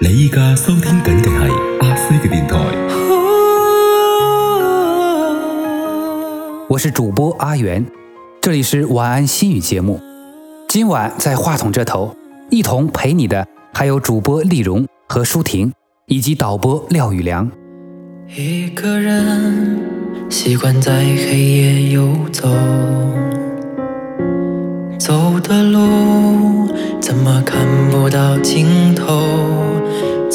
你而家收聽緊嘅係阿西嘅電台。我是主播阿元，这里是晚安心语节目。今晚在话筒这头，一同陪你的还有主播丽蓉和舒婷，以及导播廖宇良。一个人习惯在黑夜游走，走的路怎么看不到尽头？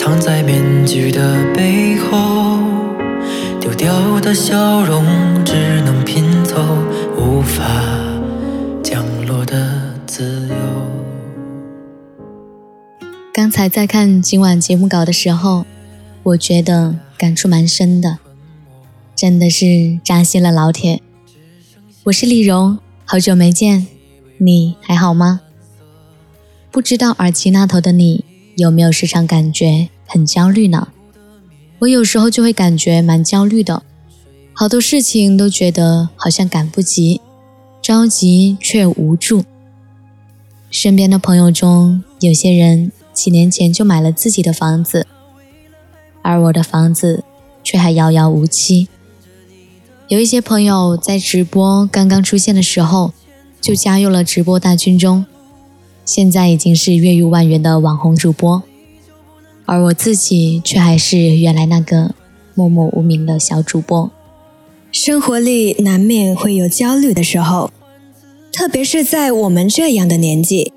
藏在面具的背后，丢掉的笑容只能拼凑，无法降落的自由。刚才在看今晚节目稿的时候，我觉得感触蛮深的，真的是扎心了，老铁。我是丽蓉，好久没见，你还好吗？不知道耳机那头的你有没有时常感觉很焦虑呢？我有时候就会感觉蛮焦虑的，好多事情都觉得好像赶不及，着急却无助。身边的朋友中，有些人几年前就买了自己的房子，而我的房子却还遥遥无期。有一些朋友在直播刚刚出现的时候，就加入了直播大军中，现在已经是月入万元的网红主播，而我自己却还是原来那个默默无名的小主播。生活里难免会有焦虑的时候，特别是在我们这样的年纪，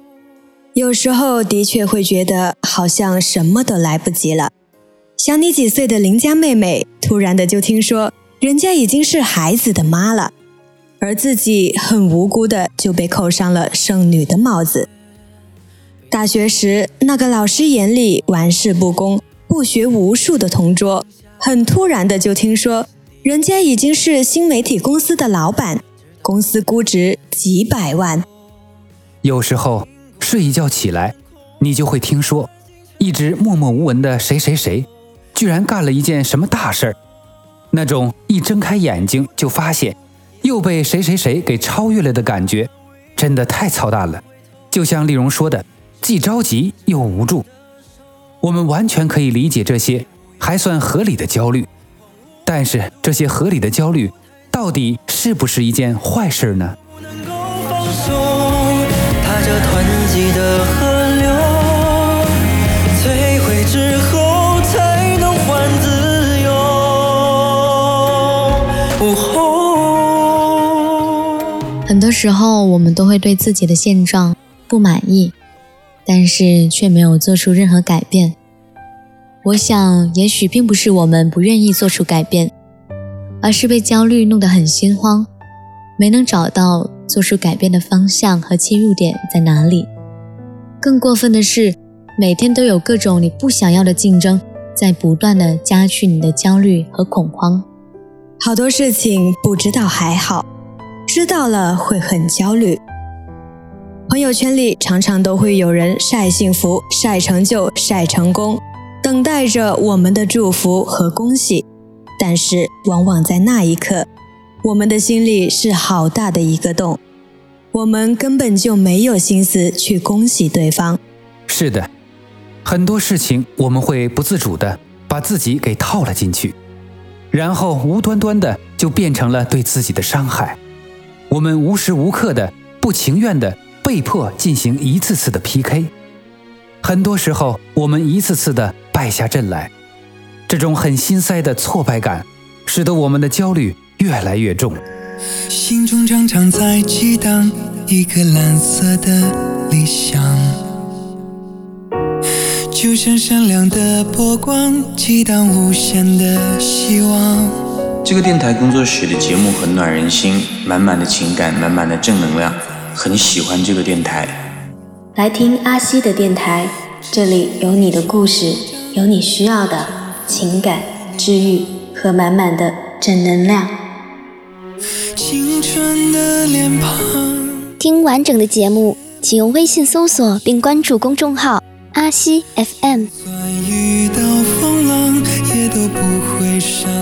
有时候的确会觉得好像什么都来不及了。小你几岁的邻家妹妹，突然的就听说人家已经是孩子的妈了，而自己很无辜的就被扣上了剩女的帽子。大学时，那个老师眼里玩世不恭、不学无术的同桌，很突然的就听说。人家已经是新媒体公司的老板，公司估值几百万。有时候睡一觉起来，你就会听说，一直默默无闻的谁谁谁，居然干了一件什么大事儿。那种一睁开眼睛就发现又被谁谁谁给超越了的感觉，真的太操蛋了。就像丽蓉说的，既着急又无助。我们完全可以理解这些还算合理的焦虑。但是这些合理的焦虑，到底是不是一件坏事呢？很多时候，我们都会对自己的现状不满意，但是却没有做出任何改变。我想，也许并不是我们不愿意做出改变，而是被焦虑弄得很心慌，没能找到做出改变的方向和切入点在哪里。更过分的是，每天都有各种你不想要的竞争，在不断的加剧你的焦虑和恐慌。好多事情不知道还好，知道了会很焦虑。朋友圈里常常都会有人晒幸福、晒成就、晒成功。等待着我们的祝福和恭喜，但是往往在那一刻，我们的心里是好大的一个洞，我们根本就没有心思去恭喜对方。是的，很多事情我们会不自主的把自己给套了进去，然后无端端的就变成了对自己的伤害。我们无时无刻的不情愿的被迫进行一次次的 PK，很多时候我们一次次的。败下阵来，这种很心塞的挫败感，使得我们的焦虑越来越重。心中常常在激荡一个蓝色的理想，就像闪亮的波光，激荡无限的希望。这个电台工作室的节目很暖人心，满满的情感，满满的正能量，很喜欢这个电台。来听阿西的电台，这里有你的故事，有你需要的情感治愈和满满的正能量。青春的脸庞。听完整的节目，请用微信搜索并关注公众号阿西 FM。算遇到风浪，也都不会伤。